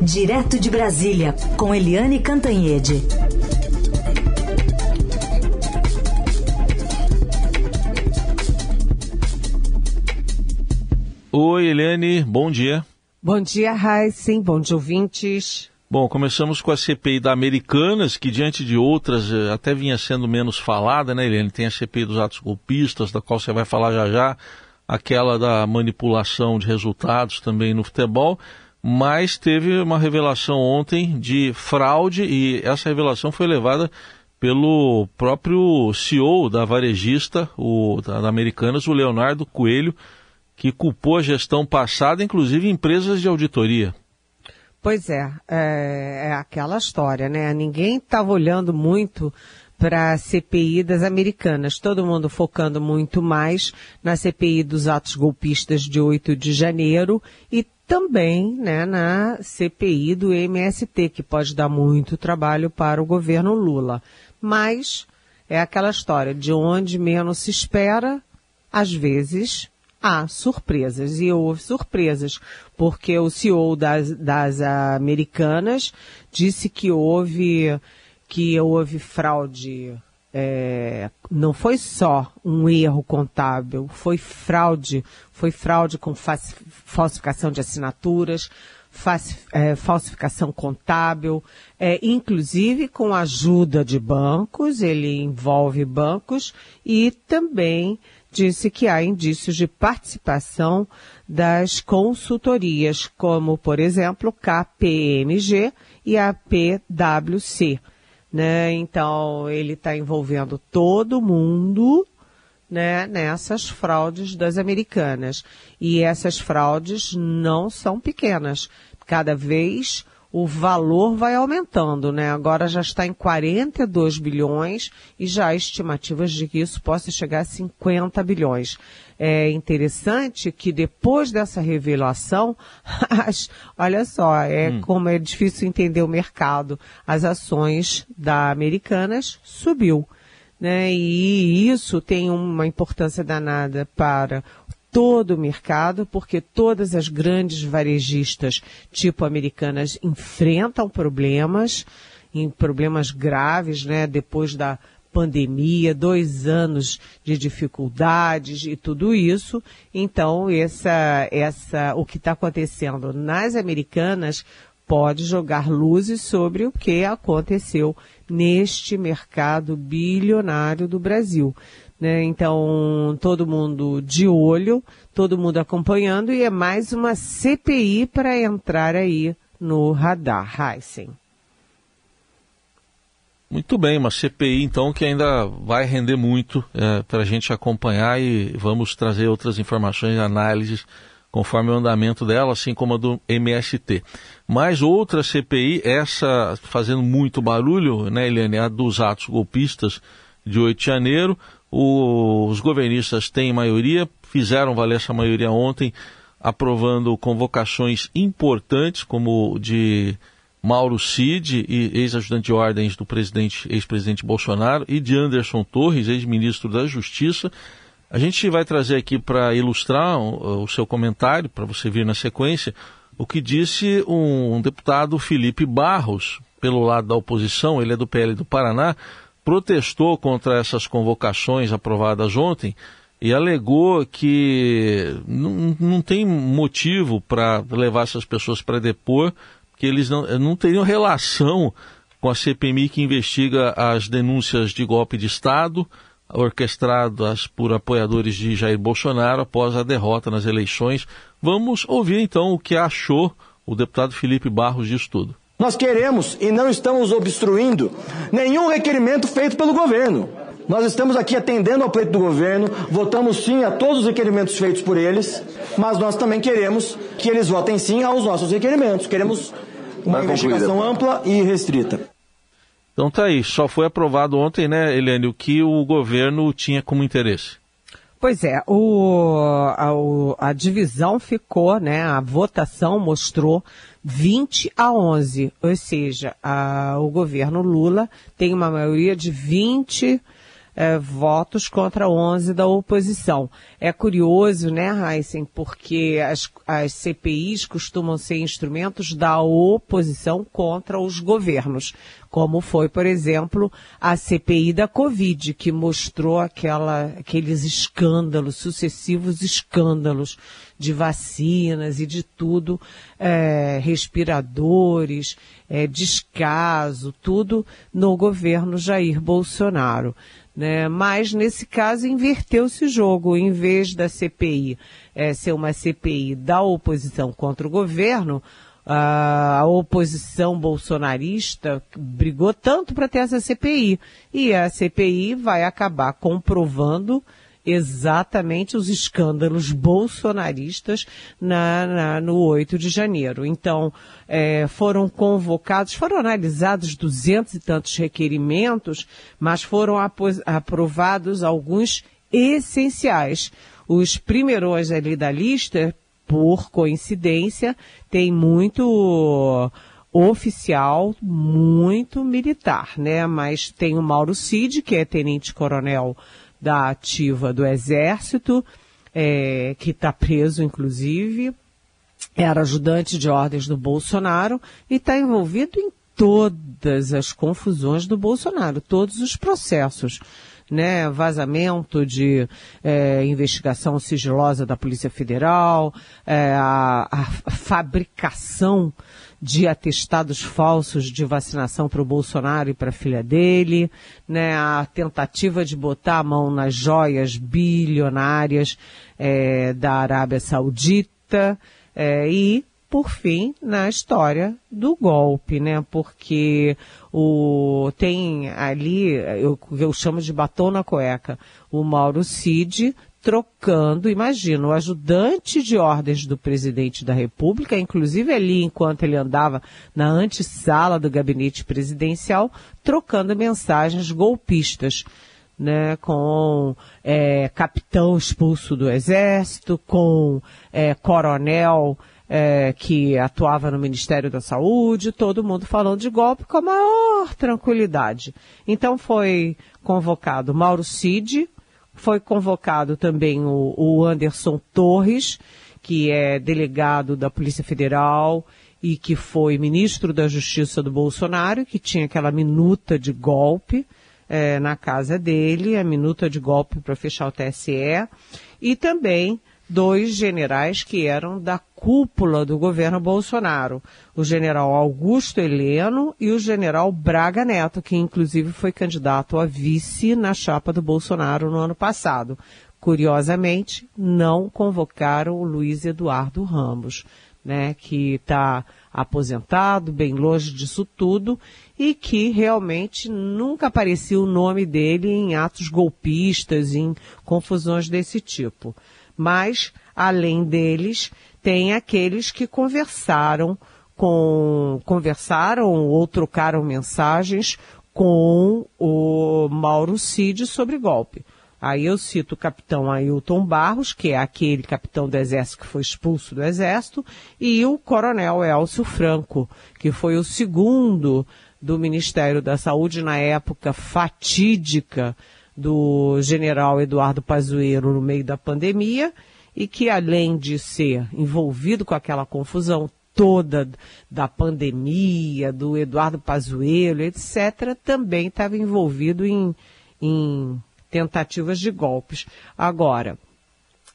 Direto de Brasília, com Eliane Cantanhede. Oi, Eliane, bom dia. Bom dia, Heisen, bom dia, ouvintes. Bom, começamos com a CPI da Americanas, que diante de outras eh, até vinha sendo menos falada, né, Eliane? Tem a CPI dos atos golpistas, da qual você vai falar já já, aquela da manipulação de resultados também no futebol mas teve uma revelação ontem de fraude e essa revelação foi levada pelo próprio CEO da varejista, o, da Americanas, o Leonardo Coelho, que culpou a gestão passada, inclusive empresas de auditoria. Pois é, é, é aquela história, né? Ninguém estava olhando muito para a CPI das americanas, todo mundo focando muito mais na CPI dos atos golpistas de 8 de janeiro e também né, na CPI do MST, que pode dar muito trabalho para o governo Lula. Mas é aquela história de onde menos se espera, às vezes há surpresas. E houve surpresas, porque o CEO das, das americanas disse que houve, que houve fraude é, não foi só um erro contábil, foi fraude, foi fraude com falsificação de assinaturas, é, falsificação contábil, é, inclusive com ajuda de bancos, ele envolve bancos e também disse que há indícios de participação das consultorias, como, por exemplo, KPMG e a PwC né? Então ele está envolvendo todo mundo, né? Nessas fraudes das americanas e essas fraudes não são pequenas. Cada vez o valor vai aumentando, né? Agora já está em 42 bilhões e já há estimativas de que isso possa chegar a 50 bilhões. É interessante que depois dessa revelação, as, olha só, é hum. como é difícil entender o mercado. As ações da Americanas subiu. Né? E isso tem uma importância danada para todo o mercado, porque todas as grandes varejistas tipo americanas enfrentam problemas, em problemas graves, né, depois da pandemia, dois anos de dificuldades e tudo isso. Então, essa, essa, o que está acontecendo nas americanas pode jogar luzes sobre o que aconteceu neste mercado bilionário do Brasil. Né? Então, todo mundo de olho, todo mundo acompanhando e é mais uma CPI para entrar aí no radar, Heisen. Muito bem, uma CPI então que ainda vai render muito é, para a gente acompanhar e vamos trazer outras informações e análises conforme o andamento dela, assim como a do MST. Mas outra CPI, essa fazendo muito barulho, né, Eliane, a dos atos golpistas de 8 de janeiro, os governistas têm maioria, fizeram valer essa maioria ontem, aprovando convocações importantes, como de Mauro Cid, ex-ajudante de ordens do presidente, ex-presidente Bolsonaro, e de Anderson Torres, ex-ministro da Justiça. A gente vai trazer aqui para ilustrar o, seu comentário, para você vir na sequência, o que disse um deputado Felipe Barros, pelo lado da oposição, ele é do PL do Paraná, protestou contra essas convocações aprovadas ontem e alegou que não, tem motivo para levar essas pessoas para depor, que eles não, não teriam relação com a CPMI que investiga as denúncias de golpe de Estado orquestradas por apoiadores de Jair Bolsonaro após a derrota nas eleições. Vamos ouvir então o que achou o deputado Felipe Barros disso tudo. Nós queremos e não estamos obstruindo nenhum requerimento feito pelo governo. Nós estamos aqui atendendo ao pleito do governo, votamos sim a todos os requerimentos feitos por eles, mas nós também queremos que eles votem sim aos nossos requerimentos. Queremos uma investigação ampla e restrita. Então tá aí, só foi aprovado ontem, né, Helene, o que o governo tinha como interesse. Pois é, o, a, a, divisão ficou, né? A votação mostrou 20 a 11, ou seja, a, o governo Lula tem uma maioria de 20 é, votos contra 11 da oposição. É curioso, né, Heisen, porque as, as CPIs costumam ser instrumentos da oposição contra os governos, como foi, por exemplo, a CPI da Covid, que mostrou aquela, aqueles escândalos, sucessivos escândalos de vacinas e de tudo, é, respiradores, é, descaso, tudo no governo Jair Bolsonaro. Né? Mas nesse caso inverteu-se o jogo. Em vez da CPI é, ser uma CPI da oposição contra o governo, a oposição bolsonarista brigou tanto para ter essa CPI. E a CPI vai acabar comprovando exatamente os escândalos bolsonaristas na, na, no 8 de janeiro. Então, é, foram convocados, foram analisados duzentos e tantos requerimentos, mas foram aprovados alguns essenciais. Os primeiros ali da lista, por coincidência, tem muito oficial, muito militar, né? Mas tem o Mauro Cid, que é tenente-coronel da ativa do Exército, é, que está preso, inclusive, era ajudante de ordens do Bolsonaro e está envolvido em todas as confusões do Bolsonaro, todos os processos. Né, vazamento de é, investigação sigilosa da Polícia Federal, é, a, a fabricação de atestados falsos de vacinação para o Bolsonaro e para a filha dele, né, a tentativa de botar a mão nas joias bilionárias é, da Arábia Saudita é, e, por fim, na história do golpe, né, porque o tem ali, eu, eu chamo de batom na cueca, o Mauro Cid trocando, imagina, o ajudante de ordens do presidente da República, inclusive ali enquanto ele andava na antessala do gabinete presidencial, trocando mensagens golpistas. Né, com é, capitão expulso do exército, com é, coronel é, que atuava no Ministério da Saúde, todo mundo falando de golpe com a maior tranquilidade. Então foi convocado Mauro Cid, foi convocado também o, o Anderson Torres, que é delegado da Polícia Federal e que foi ministro da Justiça do Bolsonaro, que tinha aquela minuta de golpe é, na casa dele, a minuta de golpe para fechar o TSE, e também dois generais que eram da cúpula do governo Bolsonaro, o general Augusto Heleno e o general Braga Neto, que inclusive foi candidato a vice na chapa do Bolsonaro no ano passado. Curiosamente, não convocaram o Luiz Eduardo Ramos, né, que está aposentado, bem longe disso tudo, e que realmente nunca aparecia o nome dele em atos golpistas, em confusões desse tipo mas além deles, tem aqueles que conversaram com, conversaram ou trocaram mensagens com o Mauro Cid sobre golpe. Aí eu cito o capitão Ailton Barros, que é aquele capitão do exército que foi expulso do exército, e o coronel Elcio Franco, que foi o segundo do Ministério da Saúde na época fatídica do general Eduardo Pazuello no meio da pandemia e que além de ser envolvido com aquela confusão toda da pandemia, do Eduardo Pazuello, etc., também estava envolvido em, em tentativas de golpes. Agora,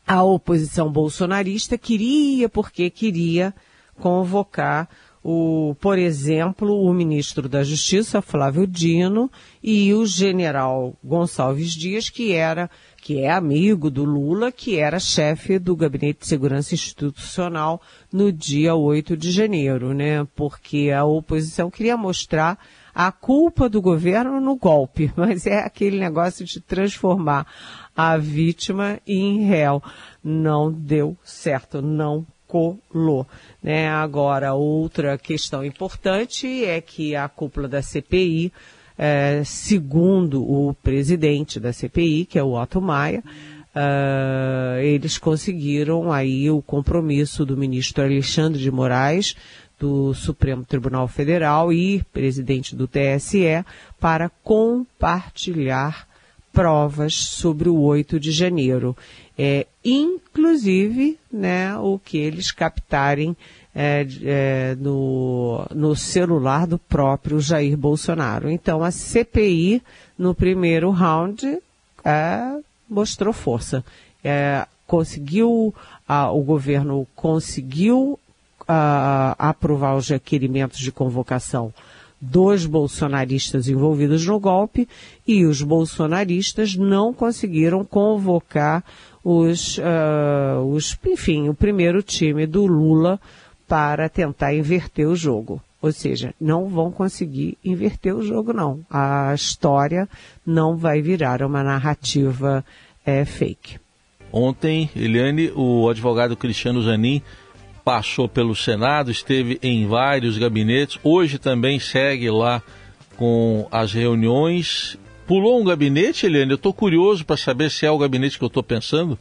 a oposição bolsonarista queria, porque queria convocar o, por exemplo, o ministro da Justiça, Flávio Dino, e o general Gonçalves Dias, que era, que é amigo do Lula, que era chefe do Gabinete de Segurança Institucional no dia 8 de janeiro, né? Porque a oposição queria mostrar a culpa do governo no golpe, mas é aquele negócio de transformar a vítima em réu. Não deu certo, não colou. Né? Agora, outra questão importante é que a cúpula da CPI, é, segundo o presidente da CPI, que é o Otto Maia, uh, eles conseguiram aí o compromisso do ministro Alexandre de Moraes, do Supremo Tribunal Federal e presidente do TSE, para compartilhar provas sobre o 8 de janeiro. É, inclusive, né, o que eles captarem é, é, no, no celular do próprio Jair Bolsonaro. Então, a CPI, no primeiro round, é, mostrou força. É, conseguiu, o governo conseguiu aprovar os requerimentos de convocação dos bolsonaristas envolvidos no golpe e os bolsonaristas não conseguiram convocar os, uh, os, enfim, o primeiro time do Lula para tentar inverter o jogo. Ou seja, não vão conseguir inverter o jogo, não. A história não vai virar uma narrativa é, fake. Ontem, Eliane, o advogado Cristiano Zanin passou pelo Senado, esteve em vários gabinetes, hoje também segue lá com as reuniões. Pulou um gabinete, Eliane? Eu estou curioso para saber se é o gabinete que eu estou pensando.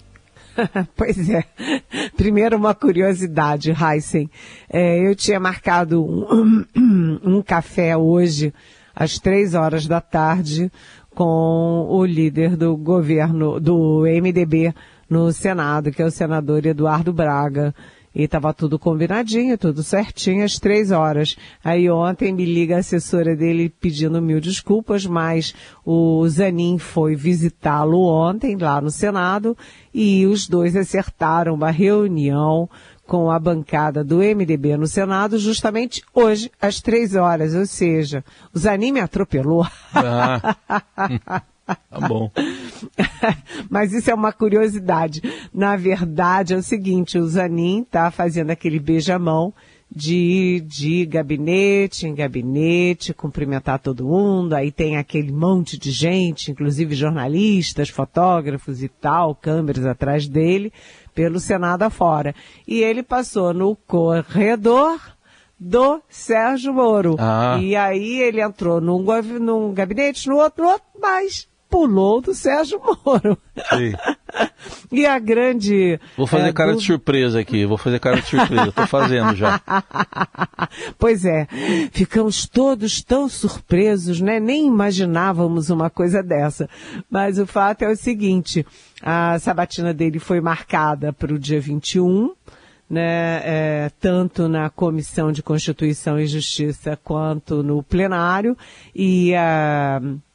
pois é. Primeiro uma curiosidade, Heisen. É, eu tinha marcado um, um, um café hoje às três horas da tarde com o líder do governo do MDB no Senado, que é o senador Eduardo Braga. E estava tudo combinadinho, tudo certinho, às três horas. Aí ontem me liga a assessora dele pedindo mil desculpas, mas o Zanin foi visitá-lo ontem lá no Senado e os dois acertaram uma reunião com a bancada do MDB no Senado justamente hoje, às três horas. Ou seja, o Zanin me atropelou. Ah. Tá bom. Mas isso é uma curiosidade. Na verdade, é o seguinte, o Zanin está fazendo aquele beijamão de, de gabinete em gabinete, cumprimentar todo mundo, aí tem aquele monte de gente, inclusive jornalistas, fotógrafos e tal, câmeras atrás dele, pelo Senado afora. E ele passou no corredor do Sérgio Moro. Ah. E aí ele entrou num, num gabinete, no outro, no outro, mas pulou do Sérgio Moro. Sim. e a grande. Vou fazer é, cara do... de surpresa aqui, vou fazer cara de surpresa, estou fazendo já. pois é, ficamos todos tão surpresos, né? Nem imaginávamos uma coisa dessa. Mas o fato é o seguinte: a sabatina dele foi marcada para o dia 21. Né, é, tanto na Comissão de Constituição e Justiça quanto no plenário, e a. Uh,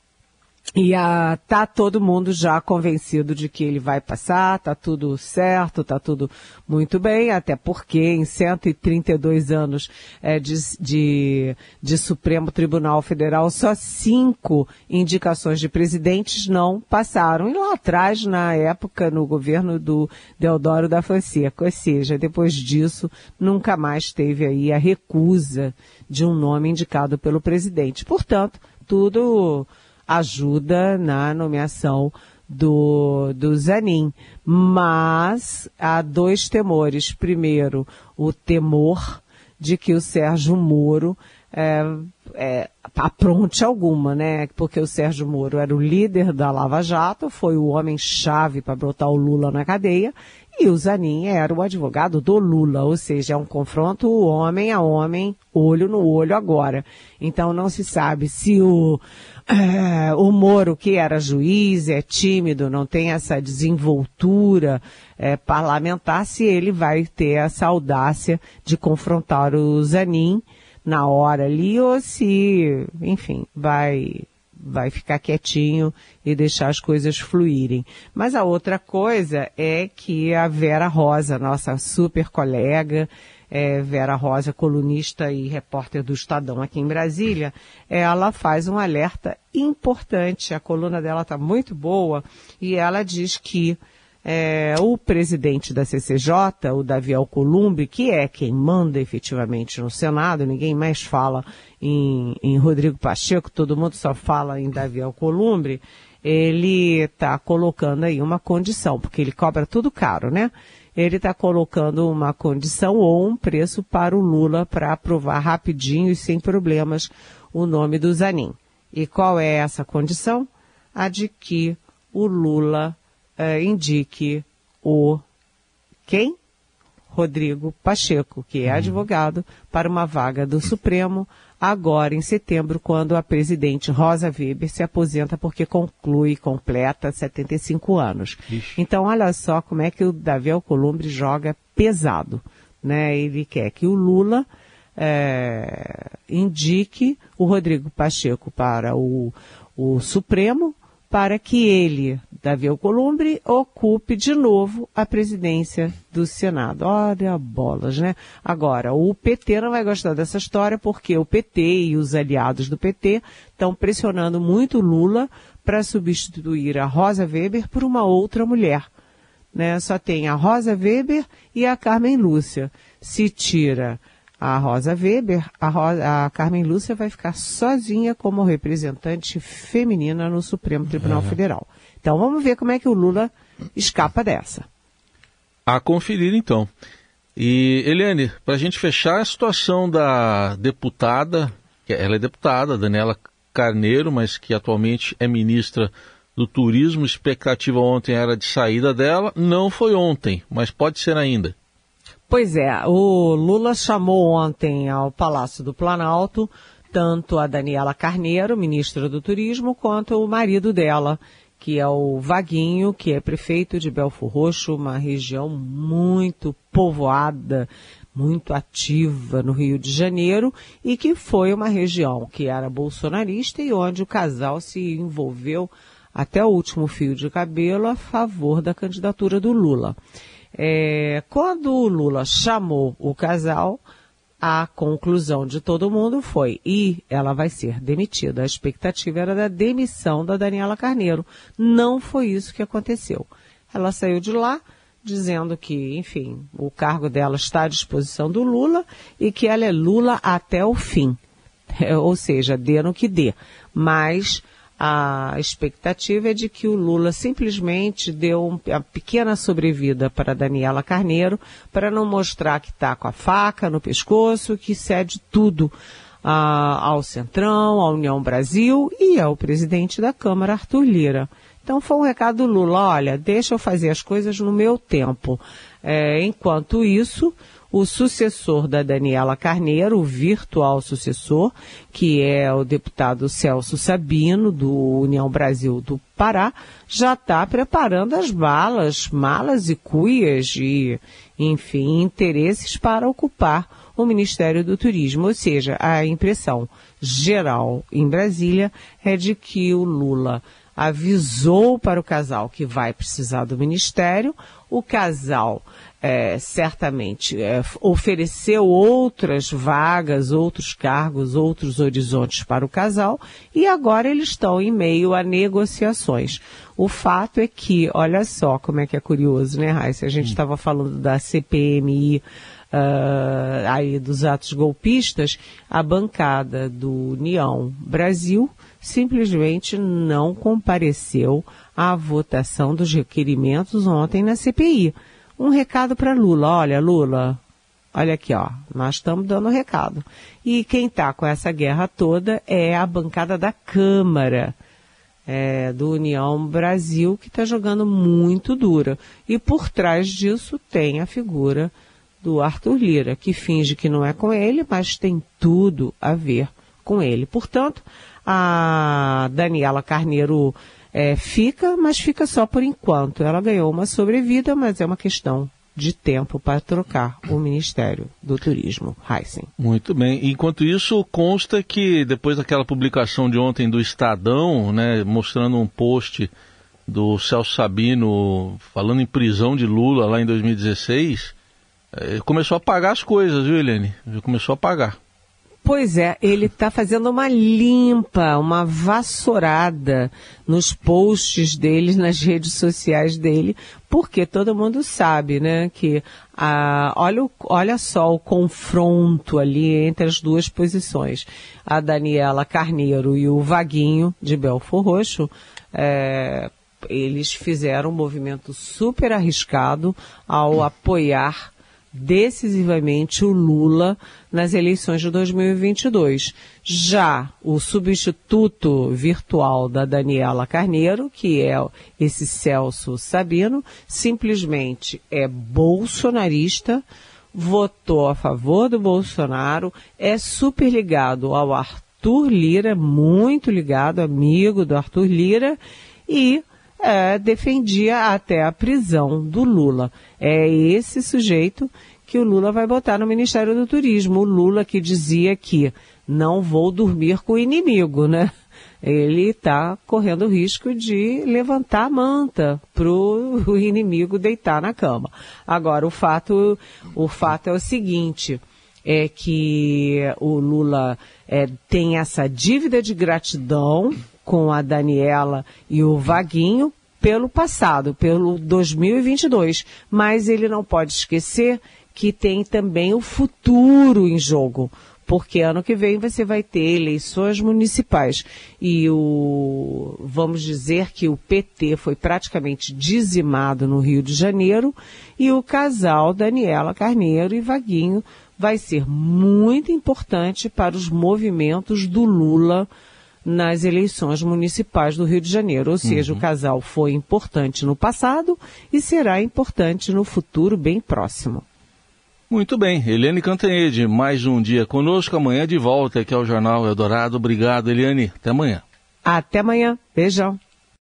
e ah, tá todo mundo já convencido de que ele vai passar, tá tudo certo, tá tudo muito bem, até porque em 132 anos é, de, de, de Supremo Tribunal Federal, só cinco indicações de presidentes não passaram. E lá atrás, na época, no governo do Deodoro da Fonseca, ou seja, depois disso, nunca mais teve aí a recusa de um nome indicado pelo presidente. Portanto, tudo ajuda na nomeação do, do Zanin. Mas há dois temores. Primeiro, o temor de que o Sérgio Moro é, é, apronte alguma, né? Porque o Sérgio Moro era o líder da Lava Jato, foi o homem-chave para botar o Lula na cadeia, e o Zanin era o advogado do Lula, ou seja, é um confronto homem a homem, olho no olho agora. Então não se sabe se o é, o Moro, que era juiz, é tímido, não tem essa desenvoltura é, parlamentar, se ele vai ter essa audácia de confrontar o Zanin na hora ali, ou se, enfim, vai vai ficar quietinho e deixar as coisas fluírem. Mas a outra coisa é que a Vera Rosa, nossa super colega, é, Vera Rosa, colunista e repórter do Estadão aqui em Brasília, ela faz um alerta importante. A coluna dela está muito boa e ela diz que é, o presidente da CCJ, o Davi Alcolumbre, que é quem manda efetivamente no Senado, ninguém mais fala em, em Rodrigo Pacheco, todo mundo só fala em Davi Alcolumbre, ele está colocando aí uma condição, porque ele cobra tudo caro, né? ele está colocando uma condição ou um preço para o Lula para aprovar rapidinho e sem problemas o nome do Zanin. E qual é essa condição? A de que o Lula eh, indique o quem? Rodrigo Pacheco, que é advogado, para uma vaga do Supremo agora em setembro, quando a presidente Rosa Weber se aposenta porque conclui, completa 75 anos. Ixi. Então, olha só como é que o Davi Alcolumbre joga pesado. Né? Ele quer que o Lula é, indique o Rodrigo Pacheco para o, o Supremo para que ele, Davi Alcolumbre, ocupe de novo a presidência do Senado. Olha bolas, né? Agora, o PT não vai gostar dessa história porque o PT e os aliados do PT estão pressionando muito Lula para substituir a Rosa Weber por uma outra mulher. Né? Só tem a Rosa Weber e a Carmen Lúcia. Se tira a Rosa Weber, a, Rosa, a, Carmen Lúcia vai ficar sozinha como representante feminina no Supremo Tribunal é. Federal. Então vamos ver como é que o Lula escapa dessa. A conferir então. E Eliane, para a gente fechar a situação da deputada, ela é deputada, Daniela Carneiro, mas que atualmente é ministra do Turismo, expectativa ontem era de saída dela, não foi ontem, mas pode ser ainda. Pois é, o Lula chamou ontem ao Palácio do Planalto tanto a Daniela Carneiro, ministra do Turismo, quanto o marido dela, que é o Vaguinho, que é prefeito de Belfor Roxo, uma região muito povoada, muito ativa no Rio de Janeiro e que foi uma região que era bolsonarista e onde o casal se envolveu até o último fio de cabelo a favor da candidatura do Lula. É, quando o Lula chamou o casal, a conclusão de todo mundo foi, e ela vai ser demitida. A expectativa era da demissão da Daniela Carneiro. Não foi isso que aconteceu. Ela saiu de lá dizendo que, enfim, o cargo dela está à disposição do Lula e que ela é Lula até o fim. É, ou seja, dê no que dê. Mas a expectativa é de que o Lula simplesmente deu uma pequena sobrevida para Daniela Carneiro para não mostrar que está com a faca no pescoço, que cede tudo ah, ao Centrão, à União Brasil e ao presidente da Câmara, Arthur Lira. Então foi um recado do Lula, olha, deixa eu fazer as coisas no meu tempo. É, enquanto isso, o sucessor da Daniela Carneiro, o virtual sucessor, que é o deputado Celso Sabino, do União Brasil do Pará, já está preparando as balas, malas e cuias e, enfim, interesses para ocupar o Ministério do Turismo. Ou seja, a impressão geral em Brasília é de que o Lula avisou para o casal que vai precisar do ministério, o casal é, certamente é, ofereceu outras vagas, outros cargos, outros horizontes para o casal e agora eles estão em meio a negociações. O fato é que, olha só como é que é curioso, né, Raíssa? A gente estava hum. falando da CPMI, uh, aí dos atos golpistas, a bancada do União Brasil simplesmente não compareceu à votação dos requerimentos ontem na CPI um recado para Lula. Olha, Lula, olha aqui, ó, nós estamos dando um recado. E quem está com essa guerra toda é a bancada da Câmara. É, do União Brasil, que está jogando muito dura. E por trás disso tem a figura do Arthur Lira, que finge que não é com ele, mas tem tudo a ver com ele. Portanto, a Daniela Carneiro é, fica, mas fica só por enquanto. Ela ganhou uma sobrevida, mas é uma questão de tempo para trocar o Ministério do Turismo, Heisen. Muito bem. Enquanto isso, consta que depois daquela publicação de ontem do Estadão, né, mostrando um post do Celso Sabino falando em prisão de Lula lá em 2016, é, começou a pagar as coisas, viu, Helene? Começou a pagar. Pois é, ele está fazendo uma limpa, uma vassourada nos posts dele, nas redes sociais dele, porque todo mundo sabe, né, que ah, olha, olha só o confronto ali entre as duas posições. A Daniela Carneiro e o Vaguinho de Belfor Roxo, é, eles fizeram um movimento super arriscado ao apoiar decisivamente o Lula nas eleições de 2022. Já o substituto virtual da Daniela Carneiro, que é esse Celso Sabino, simplesmente é bolsonarista, votou a favor do Bolsonaro, é super ligado ao Arthur Lira, muito ligado, amigo do Arthur Lira, e é, defendia até a prisão do Lula. É esse sujeito que o Lula vai botar no Ministério do Turismo. O Lula que dizia que não vou dormir com o inimigo, né? Ele está correndo o risco de levantar a manta para o inimigo deitar na cama. Agora, o fato, o fato é o seguinte, é que o Lula é, tem essa dívida de gratidão com a Daniela e o Vaguinho pelo passado, pelo 2022. Mas ele não pode esquecer que tem também o futuro em jogo. Porque ano que vem você vai ter eleições municipais. E o, vamos dizer que o PT foi praticamente dizimado no Rio de Janeiro e o casal Daniela Carneiro e Vaguinho vai ser muito importante para os movimentos do Lula nas eleições municipais do Rio de Janeiro. Ou seja, uhum. o casal foi importante no passado e será importante no futuro bem próximo. Muito bem, Eliane Cantanhede, mais um dia conosco, amanhã de volta aqui ao Jornal Eldorado. Obrigado, Eliane. Até amanhã. Até amanhã. Beijão.